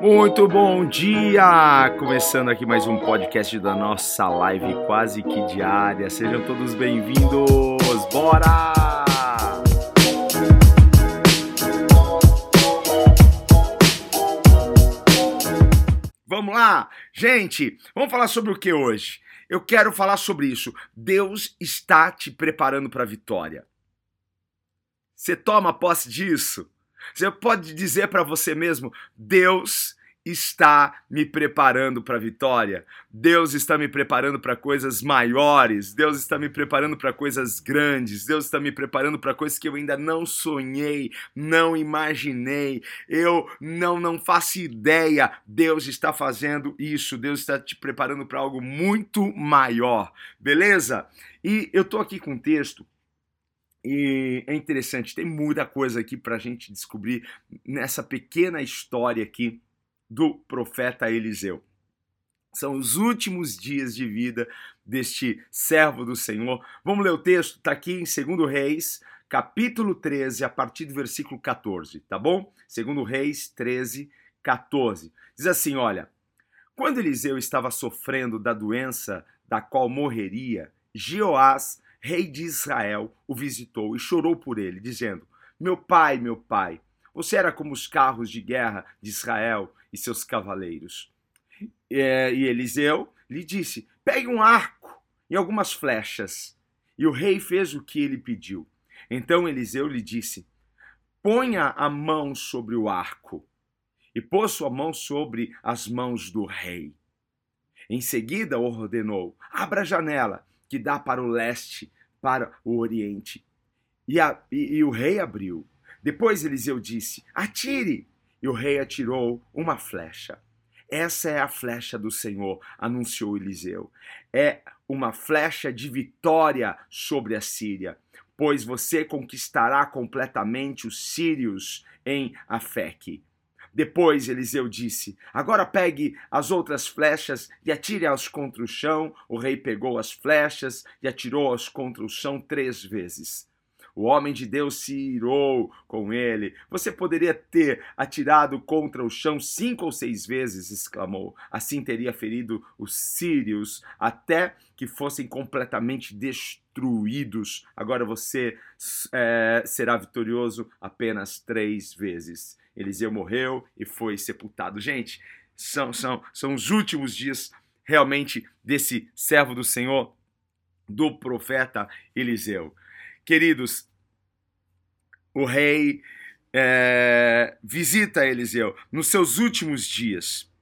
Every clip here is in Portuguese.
Muito bom dia! Começando aqui mais um podcast da nossa live quase que diária. Sejam todos bem-vindos! Bora! Vamos lá! Gente, vamos falar sobre o que hoje? Eu quero falar sobre isso. Deus está te preparando para a vitória. Você toma posse disso? Você pode dizer para você mesmo: Deus está me preparando para a vitória. Deus está me preparando para coisas maiores. Deus está me preparando para coisas grandes. Deus está me preparando para coisas que eu ainda não sonhei, não imaginei. Eu não não faço ideia. Deus está fazendo isso. Deus está te preparando para algo muito maior. Beleza? E eu tô aqui com um texto e é interessante, tem muita coisa aqui para a gente descobrir nessa pequena história aqui do profeta Eliseu. São os últimos dias de vida deste servo do Senhor. Vamos ler o texto? Está aqui em 2 Reis, capítulo 13, a partir do versículo 14, tá bom? 2 Reis 13, 14. Diz assim: olha. Quando Eliseu estava sofrendo da doença da qual morreria, Jeoás, rei de Israel, o visitou e chorou por ele, dizendo: Meu pai, meu pai, você era como os carros de guerra de Israel e seus cavaleiros. E Eliseu lhe disse: Pegue um arco e algumas flechas. E o rei fez o que ele pediu. Então Eliseu lhe disse: Ponha a mão sobre o arco. E pôs sua mão sobre as mãos do rei. Em seguida ordenou: Abra a janela que dá para o leste, para o oriente. E, a, e, e o rei abriu. Depois Eliseu disse: Atire! E o rei atirou uma flecha. Essa é a flecha do Senhor, anunciou Eliseu. É uma flecha de vitória sobre a Síria, pois você conquistará completamente os sírios em Afeque. Depois Eliseu disse: Agora pegue as outras flechas e atire-as contra o chão. O rei pegou as flechas e atirou-as contra o chão três vezes. O homem de Deus se irou com ele. Você poderia ter atirado contra o chão cinco ou seis vezes, exclamou. Assim teria ferido os sírios até que fossem completamente destruídos. Agora você é, será vitorioso apenas três vezes. Eliseu morreu e foi sepultado. Gente, são, são, são os últimos dias realmente desse servo do Senhor, do profeta Eliseu. Queridos, o rei é, visita Eliseu nos seus últimos dias.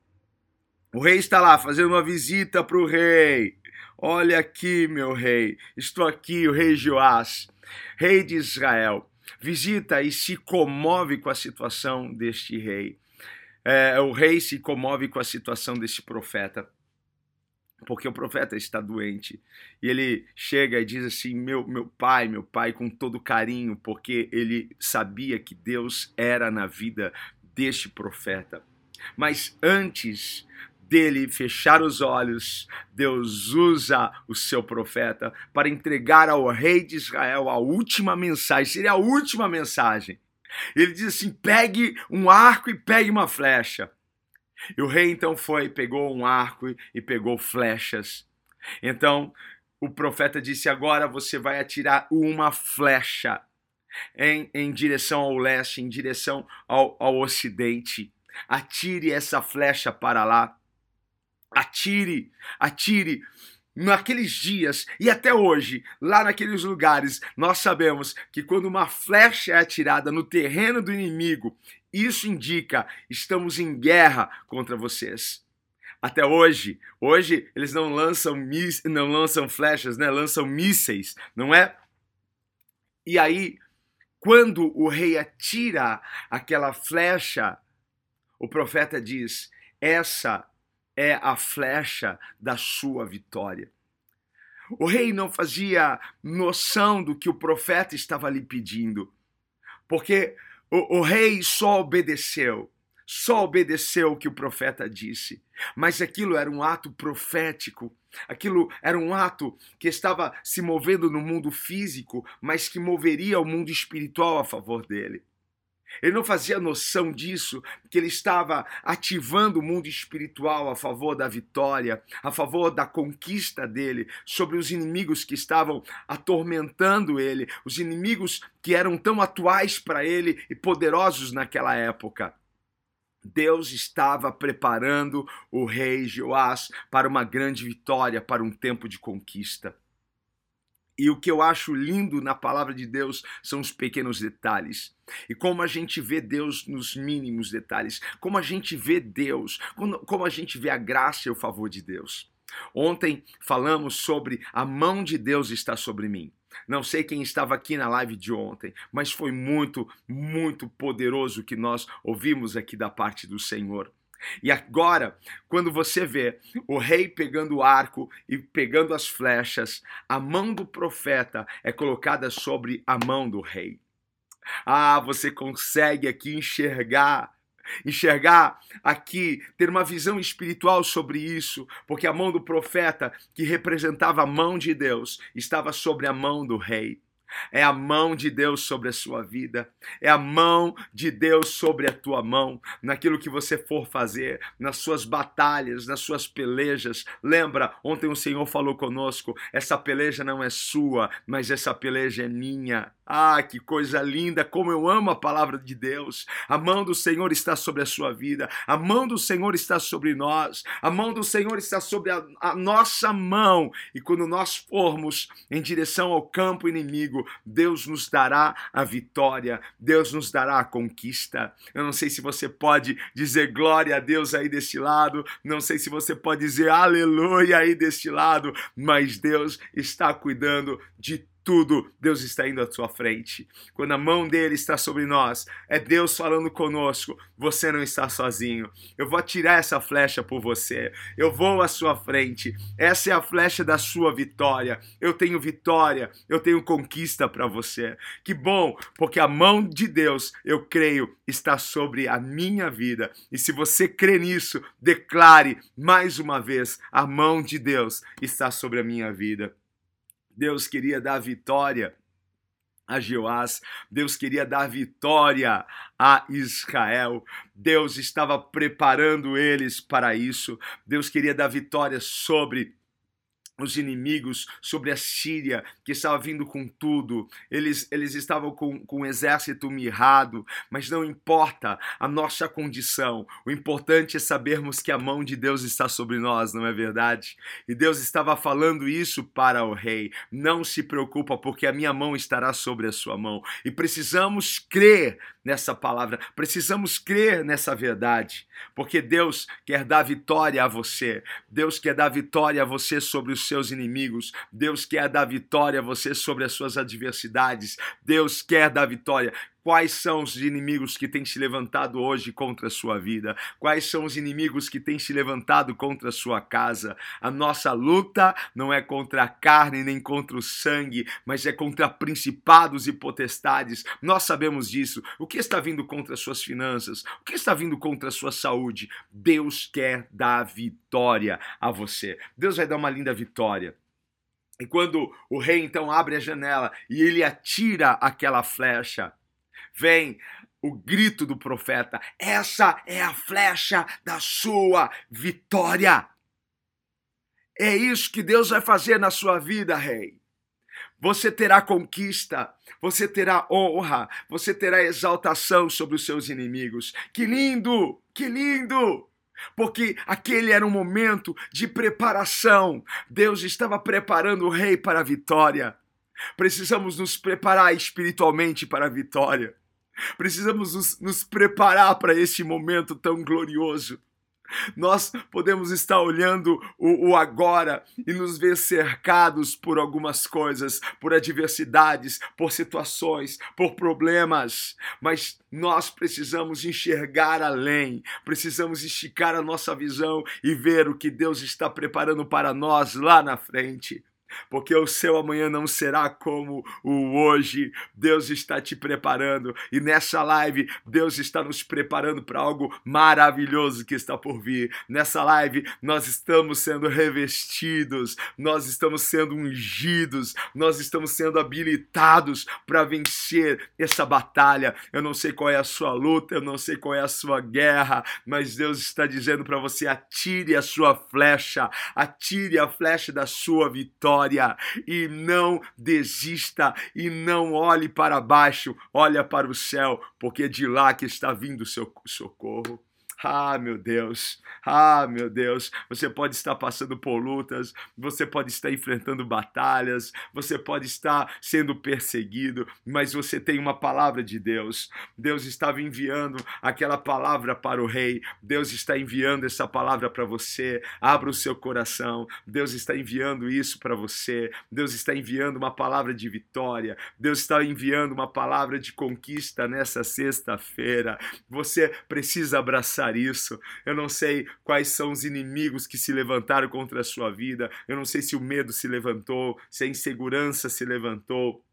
O rei está lá fazendo uma visita para o rei. Olha aqui, meu rei, estou aqui, o rei Joás, rei de Israel. Visita e se comove com a situação deste rei. É, o rei se comove com a situação deste profeta porque o profeta está doente. E ele chega e diz assim: meu, meu pai, meu pai, com todo carinho, porque ele sabia que Deus era na vida deste profeta. Mas antes dele fechar os olhos, Deus usa o seu profeta para entregar ao rei de Israel a última mensagem, seria a última mensagem. Ele diz assim: pegue um arco e pegue uma flecha. E o rei então foi, pegou um arco e pegou flechas. Então o profeta disse: Agora você vai atirar uma flecha em, em direção ao leste, em direção ao, ao ocidente. Atire essa flecha para lá. Atire, atire. Naqueles dias e até hoje, lá naqueles lugares, nós sabemos que quando uma flecha é atirada no terreno do inimigo, isso indica estamos em guerra contra vocês. Até hoje, hoje eles não lançam não lançam flechas, né? Lançam mísseis, não é? E aí, quando o rei atira aquela flecha, o profeta diz: "Essa é a flecha da sua vitória". O rei não fazia noção do que o profeta estava lhe pedindo, porque o, o rei só obedeceu, só obedeceu o que o profeta disse. Mas aquilo era um ato profético, aquilo era um ato que estava se movendo no mundo físico, mas que moveria o mundo espiritual a favor dele. Ele não fazia noção disso, que ele estava ativando o mundo espiritual a favor da vitória, a favor da conquista dele sobre os inimigos que estavam atormentando ele, os inimigos que eram tão atuais para ele e poderosos naquela época. Deus estava preparando o rei Joás para uma grande vitória, para um tempo de conquista. E o que eu acho lindo na palavra de Deus são os pequenos detalhes. E como a gente vê Deus nos mínimos detalhes, como a gente vê Deus, como a gente vê a graça e o favor de Deus. Ontem falamos sobre a mão de Deus está sobre mim. Não sei quem estava aqui na live de ontem, mas foi muito, muito poderoso o que nós ouvimos aqui da parte do Senhor. E agora, quando você vê o rei pegando o arco e pegando as flechas, a mão do profeta é colocada sobre a mão do rei. Ah, você consegue aqui enxergar enxergar aqui, ter uma visão espiritual sobre isso, porque a mão do profeta, que representava a mão de Deus, estava sobre a mão do rei. É a mão de Deus sobre a sua vida, é a mão de Deus sobre a tua mão, naquilo que você for fazer, nas suas batalhas, nas suas pelejas. Lembra, ontem o Senhor falou conosco: essa peleja não é sua, mas essa peleja é minha. Ah, que coisa linda, como eu amo a palavra de Deus. A mão do Senhor está sobre a sua vida, a mão do Senhor está sobre nós, a mão do Senhor está sobre a, a nossa mão. E quando nós formos em direção ao campo inimigo, Deus nos dará a vitória, Deus nos dará a conquista. Eu não sei se você pode dizer glória a Deus aí deste lado, não sei se você pode dizer aleluia aí deste lado, mas Deus está cuidando de tudo, Deus está indo à sua frente. Quando a mão dele está sobre nós, é Deus falando conosco. Você não está sozinho. Eu vou atirar essa flecha por você. Eu vou à sua frente. Essa é a flecha da sua vitória. Eu tenho vitória, eu tenho conquista para você. Que bom, porque a mão de Deus, eu creio, está sobre a minha vida. E se você crê nisso, declare mais uma vez: a mão de Deus está sobre a minha vida. Deus queria dar vitória a Jeoás, Deus queria dar vitória a Israel, Deus estava preparando eles para isso, Deus queria dar vitória sobre os inimigos sobre a Síria, que estava vindo com tudo, eles, eles estavam com, com um exército mirrado, mas não importa a nossa condição, o importante é sabermos que a mão de Deus está sobre nós, não é verdade? E Deus estava falando isso para o rei: não se preocupa, porque a minha mão estará sobre a sua mão, e precisamos crer nessa palavra, precisamos crer nessa verdade, porque Deus quer dar vitória a você, Deus quer dar vitória a você sobre os seus inimigos, Deus quer dar vitória a você sobre as suas adversidades, Deus quer dar vitória. Quais são os inimigos que têm se levantado hoje contra a sua vida? Quais são os inimigos que têm se levantado contra a sua casa? A nossa luta não é contra a carne nem contra o sangue, mas é contra principados e potestades. Nós sabemos disso. O que está vindo contra as suas finanças? O que está vindo contra a sua saúde? Deus quer dar vitória a você. Deus vai dar uma linda vitória. E quando o rei então abre a janela e ele atira aquela flecha, vem o grito do profeta: essa é a flecha da sua vitória. É isso que Deus vai fazer na sua vida, rei. Você terá conquista, você terá honra, você terá exaltação sobre os seus inimigos. Que lindo! Que lindo! Porque aquele era um momento de preparação. Deus estava preparando o rei para a vitória. Precisamos nos preparar espiritualmente para a vitória. Precisamos nos, nos preparar para este momento tão glorioso. Nós podemos estar olhando o, o, agora e nos ver cercados por algumas coisas, por adversidades, por situações, por problemas, mas nós precisamos enxergar além, precisamos esticar a nossa visão e ver o que Deus está preparando para nós lá na frente. Porque o seu amanhã não será como o hoje. Deus está te preparando e nessa live Deus está nos preparando para algo maravilhoso que está por vir. Nessa live nós estamos sendo revestidos, nós estamos sendo ungidos, nós estamos sendo habilitados para vencer essa batalha. Eu não sei qual é a sua luta, eu não sei qual é a sua guerra, mas Deus está dizendo para você atire a sua flecha, atire a flecha da sua vitória e não desista e não olhe para baixo, olha para o céu, porque é de lá que está vindo o seu socorro. Ah, meu Deus, ah, meu Deus, você pode estar passando por lutas, você pode estar enfrentando batalhas, você pode estar sendo perseguido, mas você tem uma palavra de Deus. Deus estava enviando aquela palavra para o rei, Deus está enviando essa palavra para você. Abra o seu coração, Deus está enviando isso para você, Deus está enviando uma palavra de vitória, Deus está enviando uma palavra de conquista nessa sexta-feira. Você precisa abraçar isso. Eu não sei quais são os inimigos que se levantaram contra a sua vida. Eu não sei se o medo se levantou, se a insegurança se levantou.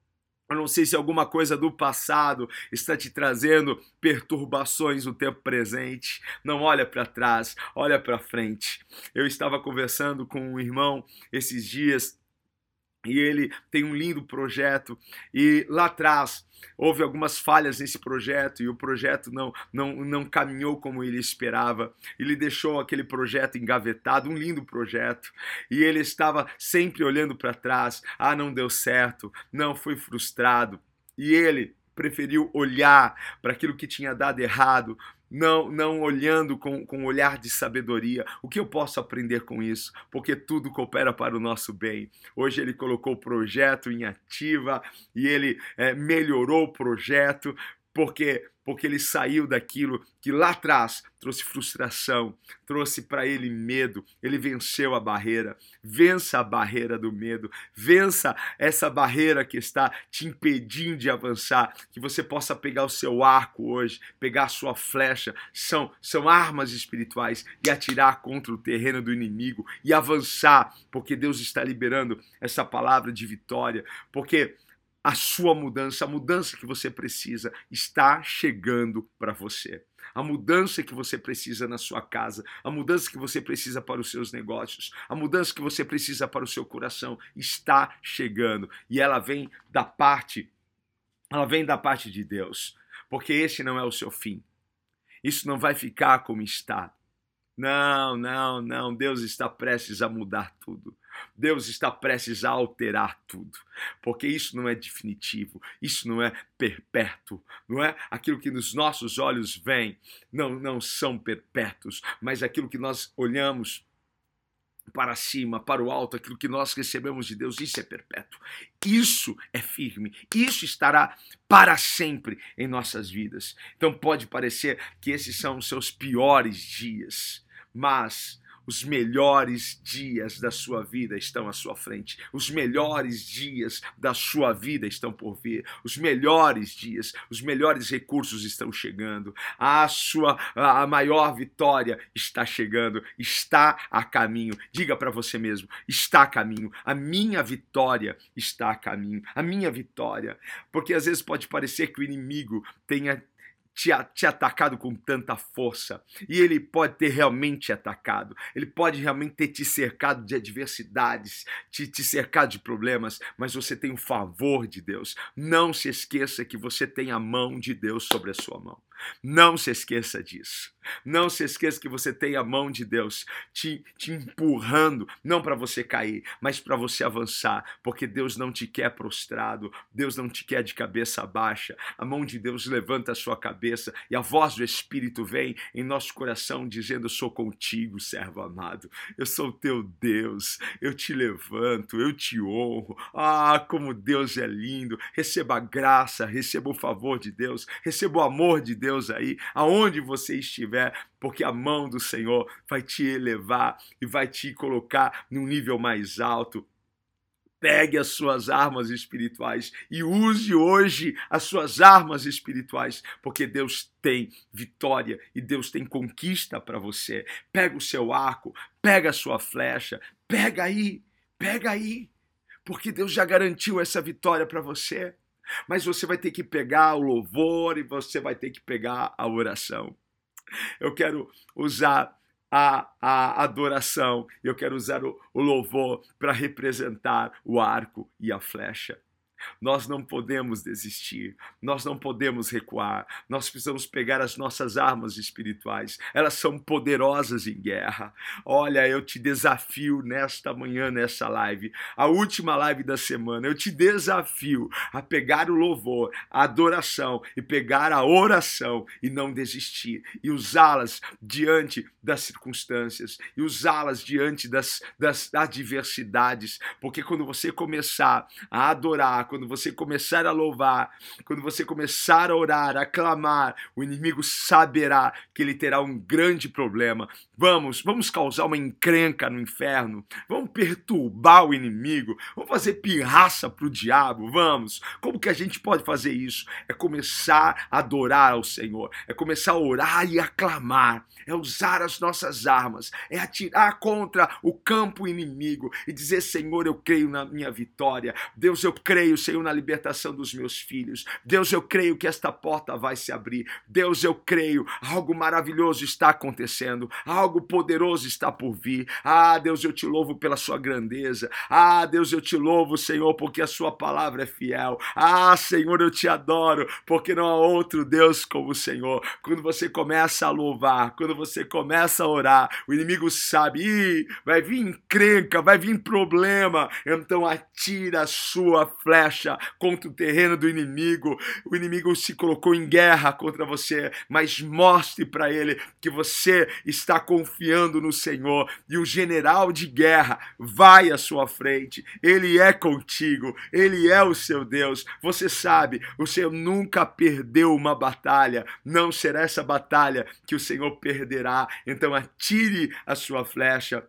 Eu não sei se alguma coisa do passado está te trazendo perturbações no tempo presente. Não olha para trás, olha para frente. Eu estava conversando com um irmão esses dias e ele tem um lindo projeto e lá atrás houve algumas falhas nesse projeto e o projeto não não não caminhou como ele esperava. Ele deixou aquele projeto engavetado, um lindo projeto, e ele estava sempre olhando para trás. Ah, não deu certo, não foi frustrado. E ele preferiu olhar para aquilo que tinha dado errado, não, não olhando com, com um olhar de sabedoria. O que eu posso aprender com isso? Porque tudo coopera para o nosso bem. Hoje ele colocou o projeto em ativa e ele é, melhorou o projeto porque porque ele saiu daquilo que lá atrás trouxe frustração, trouxe para ele medo. Ele venceu a barreira. Vença a barreira do medo. Vença essa barreira que está te impedindo de avançar. Que você possa pegar o seu arco hoje, pegar a sua flecha. São, são armas espirituais e atirar contra o terreno do inimigo e avançar, porque Deus está liberando essa palavra de vitória. Porque a sua mudança, a mudança que você precisa está chegando para você. A mudança que você precisa na sua casa, a mudança que você precisa para os seus negócios, a mudança que você precisa para o seu coração está chegando e ela vem da parte ela vem da parte de Deus, porque esse não é o seu fim. Isso não vai ficar como está. Não, não, não. Deus está prestes a mudar tudo. Deus está prestes a alterar tudo, porque isso não é definitivo, isso não é perpétuo, não é? Aquilo que nos nossos olhos vem não, não são perpétuos, mas aquilo que nós olhamos para cima, para o alto, aquilo que nós recebemos de Deus, isso é perpétuo. Isso é firme. Isso estará para sempre em nossas vidas. Então pode parecer que esses são os seus piores dias, mas os melhores dias da sua vida estão à sua frente. Os melhores dias da sua vida estão por vir. Os melhores dias, os melhores recursos estão chegando. A sua a maior vitória está chegando, está a caminho. Diga para você mesmo, está a caminho. A minha vitória está a caminho. A minha vitória, porque às vezes pode parecer que o inimigo tenha te, te atacado com tanta força. E ele pode ter realmente atacado. Ele pode realmente ter te cercado de adversidades, te, te cercado de problemas, mas você tem o favor de Deus. Não se esqueça que você tem a mão de Deus sobre a sua mão. Não se esqueça disso. Não se esqueça que você tem a mão de Deus te, te empurrando, não para você cair, mas para você avançar, porque Deus não te quer prostrado, Deus não te quer de cabeça baixa. A mão de Deus levanta a sua cabeça e a voz do Espírito vem em nosso coração dizendo: Eu sou contigo, servo amado. Eu sou teu Deus. Eu te levanto, eu te honro. Ah, como Deus é lindo. Receba a graça, receba o favor de Deus, receba o amor de Deus Deus aí, aonde você estiver, porque a mão do Senhor vai te elevar e vai te colocar num nível mais alto. Pegue as suas armas espirituais e use hoje as suas armas espirituais, porque Deus tem vitória e Deus tem conquista para você. Pega o seu arco, pega a sua flecha, pega aí, pega aí, porque Deus já garantiu essa vitória para você. Mas você vai ter que pegar o louvor e você vai ter que pegar a oração. Eu quero usar a, a adoração, eu quero usar o, o louvor para representar o arco e a flecha. Nós não podemos desistir, nós não podemos recuar, nós precisamos pegar as nossas armas espirituais, elas são poderosas em guerra. Olha, eu te desafio nesta manhã, nessa live, a última live da semana, eu te desafio a pegar o louvor, a adoração e pegar a oração e não desistir. E usá-las diante das circunstâncias. E usá-las diante das, das adversidades, porque quando você começar a adorar, quando você começar a louvar, quando você começar a orar, a clamar, o inimigo saberá que ele terá um grande problema. Vamos, vamos causar uma encrenca no inferno, vamos perturbar o inimigo, vamos fazer pirraça para o diabo, vamos. Como que a gente pode fazer isso? É começar a adorar ao Senhor, é começar a orar e a clamar, é usar as nossas armas, é atirar contra o campo inimigo e dizer: Senhor, eu creio na minha vitória, Deus, eu creio, Senhor, na libertação dos meus filhos. Deus, eu creio que esta porta vai se abrir. Deus, eu creio, algo maravilhoso está acontecendo, algo poderoso está por vir. Ah, Deus, eu te louvo pela sua grandeza. Ah, Deus, eu te louvo, Senhor, porque a sua palavra é fiel. Ah, Senhor, eu te adoro, porque não há outro Deus como o Senhor. Quando você começa a louvar, quando você começa a orar, o inimigo sabe, Ih, vai vir encrenca, vai vir problema. Então atira a sua flecha flecha contra o terreno do inimigo. O inimigo se colocou em guerra contra você, mas mostre para ele que você está confiando no Senhor e o general de guerra vai à sua frente. Ele é contigo, ele é o seu Deus. Você sabe, o Senhor nunca perdeu uma batalha, não será essa batalha que o Senhor perderá. Então atire a sua flecha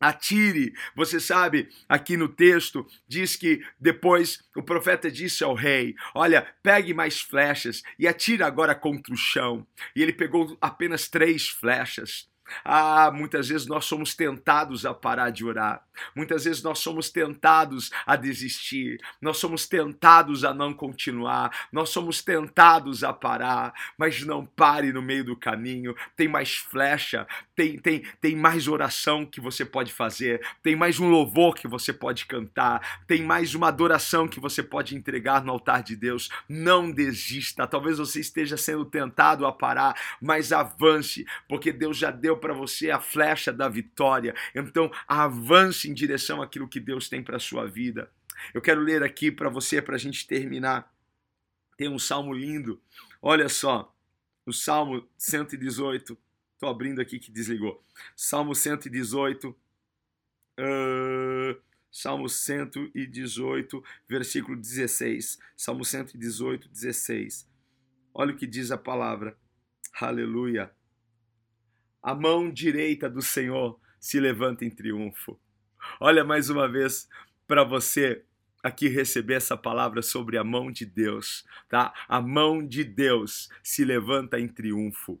Atire, você sabe, aqui no texto diz que depois o profeta disse ao rei: Olha, pegue mais flechas e atire agora contra o chão. E ele pegou apenas três flechas. Ah, muitas vezes nós somos tentados a parar de orar. Muitas vezes nós somos tentados a desistir. Nós somos tentados a não continuar. Nós somos tentados a parar. Mas não pare no meio do caminho. Tem mais flecha, tem, tem, tem mais oração que você pode fazer. Tem mais um louvor que você pode cantar. Tem mais uma adoração que você pode entregar no altar de Deus. Não desista. Talvez você esteja sendo tentado a parar, mas avance, porque Deus já deu para você a flecha da vitória. Então, avance em direção àquilo que Deus tem para a sua vida. Eu quero ler aqui para você, para a gente terminar. Tem um salmo lindo. Olha só, o Salmo 118. Estou abrindo aqui que desligou. Salmo 118. Uh, Salmo 118, versículo 16. Salmo 118, 16. Olha o que diz a palavra. Aleluia a mão direita do Senhor se levanta em triunfo. Olha mais uma vez para você aqui receber essa palavra sobre a mão de Deus, tá? A mão de Deus se levanta em triunfo.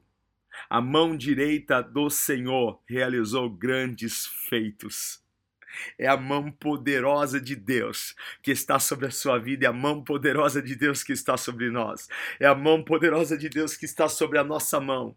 A mão direita do Senhor realizou grandes feitos. É a mão poderosa de Deus que está sobre a sua vida, é a mão poderosa de Deus que está sobre nós, é a mão poderosa de Deus que está sobre a nossa mão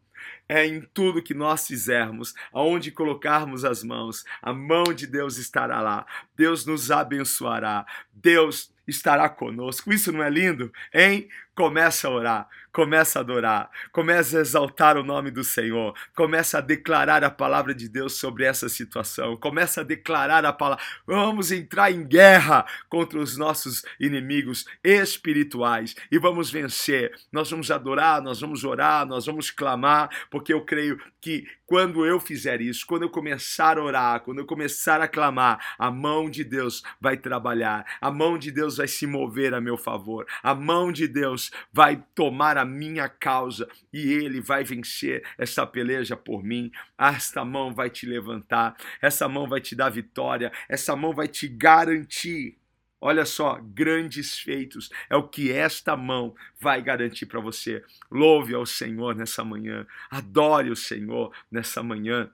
é em tudo que nós fizermos, aonde colocarmos as mãos, a mão de Deus estará lá. Deus nos abençoará. Deus estará conosco. Isso não é lindo, hein? Começa a orar, começa a adorar, começa a exaltar o nome do Senhor, começa a declarar a palavra de Deus sobre essa situação, começa a declarar a palavra. Vamos entrar em guerra contra os nossos inimigos espirituais e vamos vencer. Nós vamos adorar, nós vamos orar, nós vamos clamar, porque eu creio que quando eu fizer isso, quando eu começar a orar, quando eu começar a clamar, a mão de Deus vai trabalhar, a mão de Deus vai se mover a meu favor, a mão de Deus vai tomar a minha causa e ele vai vencer essa peleja por mim. Esta mão vai te levantar, essa mão vai te dar vitória, essa mão vai te garantir Olha só, grandes feitos é o que esta mão vai garantir para você. Louve ao Senhor nessa manhã, adore o Senhor nessa manhã,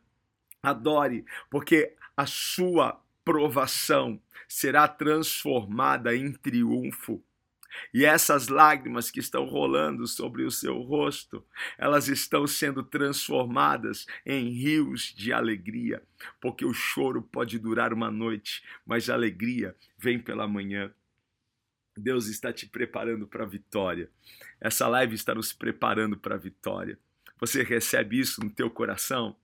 adore, porque a sua provação será transformada em triunfo. E essas lágrimas que estão rolando sobre o seu rosto, elas estão sendo transformadas em rios de alegria, porque o choro pode durar uma noite, mas a alegria vem pela manhã. Deus está te preparando para a vitória. Essa live está nos preparando para a vitória. Você recebe isso no teu coração?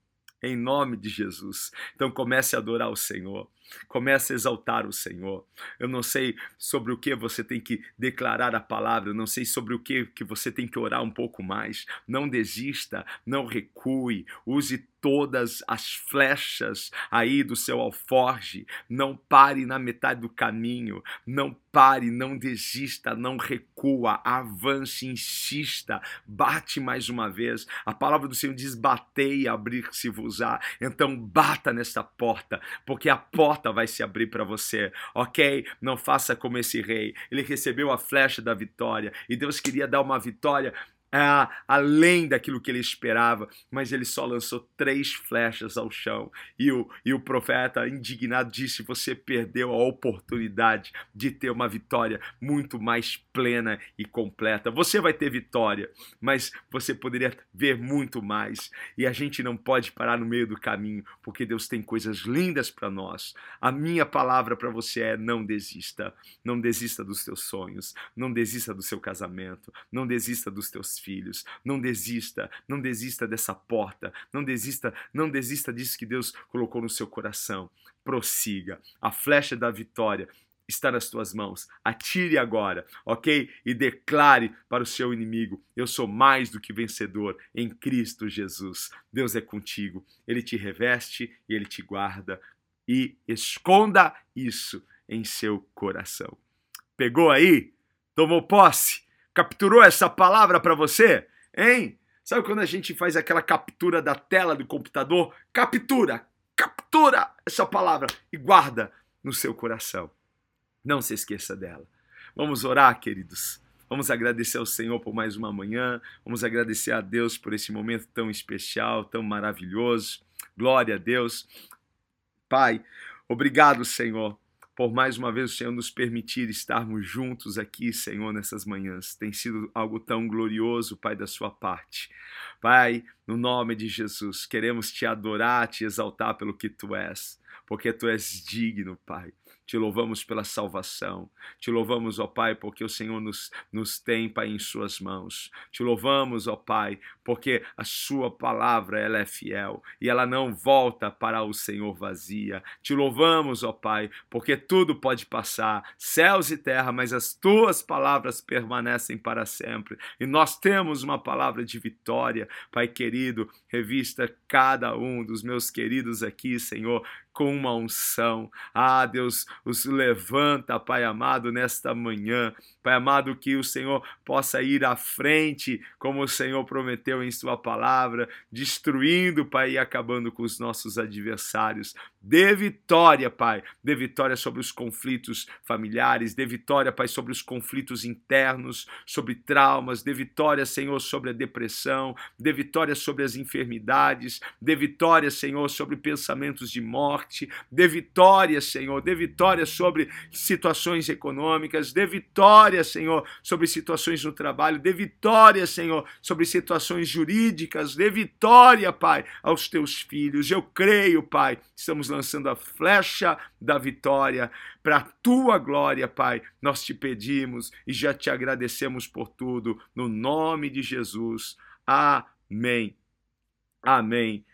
Em nome de Jesus. Então comece a adorar o Senhor. Comece a exaltar o Senhor. Eu não sei sobre o que você tem que declarar a palavra, eu não sei sobre o que, que você tem que orar um pouco mais. Não desista, não recue, use todas as flechas aí do seu alforge. Não pare na metade do caminho. Não pare, não desista, não recua, avance, insista, bate mais uma vez. A palavra do Senhor diz: batei e abrir-se-vos-á. Então bata nessa porta, porque a porta vai se abrir para você, ok? Não faça como esse rei. Ele recebeu a flecha da vitória e Deus queria dar uma vitória é, além daquilo que ele esperava, mas ele só lançou três flechas ao chão. E o, e o profeta, indignado, disse: Você perdeu a oportunidade de ter uma vitória muito mais plena e completa. Você vai ter vitória, mas você poderia ver muito mais. E a gente não pode parar no meio do caminho, porque Deus tem coisas lindas para nós. A minha palavra para você é: não desista. Não desista dos teus sonhos, não desista do seu casamento, não desista dos teus filhos. Não desista, não desista dessa porta, não desista, não desista disso que Deus colocou no seu coração. Prossiga. A flecha da vitória está nas tuas mãos. Atire agora, ok? E declare para o seu inimigo: Eu sou mais do que vencedor em Cristo Jesus. Deus é contigo. Ele te reveste e ele te guarda. E esconda isso em seu coração. Pegou aí? Tomou posse? Capturou essa palavra para você? Hein? Sabe quando a gente faz aquela captura da tela do computador? Captura, captura essa palavra e guarda no seu coração. Não se esqueça dela. Vamos orar, queridos. Vamos agradecer ao Senhor por mais uma manhã. Vamos agradecer a Deus por esse momento tão especial, tão maravilhoso. Glória a Deus. Pai, obrigado, Senhor, por mais uma vez o Senhor nos permitir estarmos juntos aqui, Senhor, nessas manhãs. Tem sido algo tão glorioso, Pai, da sua parte. Pai, no nome de Jesus, queremos te adorar, te exaltar pelo que tu és, porque tu és digno, Pai. Te louvamos pela salvação. Te louvamos, ó Pai, porque o Senhor nos, nos tem, Pai, em Suas mãos. Te louvamos, ó Pai, porque a Sua palavra ela é fiel e ela não volta para o Senhor vazia. Te louvamos, ó Pai, porque tudo pode passar, céus e terra, mas as Tuas palavras permanecem para sempre. E nós temos uma palavra de vitória, Pai querido. Revista cada um dos meus queridos aqui, Senhor, com uma unção. Ah, Deus, os levanta, Pai amado, nesta manhã. Pai amado, que o Senhor possa ir à frente, como o Senhor prometeu em Sua palavra, destruindo, Pai, e acabando com os nossos adversários. Dê vitória, Pai. Dê vitória sobre os conflitos familiares. Dê vitória, Pai, sobre os conflitos internos, sobre traumas. Dê vitória, Senhor, sobre a depressão. Dê vitória sobre as enfermidades. Dê vitória, Senhor, sobre pensamentos de morte. Dê vitória, Senhor. Dê vitória sobre situações econômicas. Dê vitória, Senhor, sobre situações no trabalho. Dê vitória, Senhor, sobre situações jurídicas. Dê vitória, Pai, aos teus filhos. Eu creio, Pai. Estamos lançando a flecha da vitória para a tua glória, Pai. Nós te pedimos e já te agradecemos por tudo, no nome de Jesus. Amém. Amém.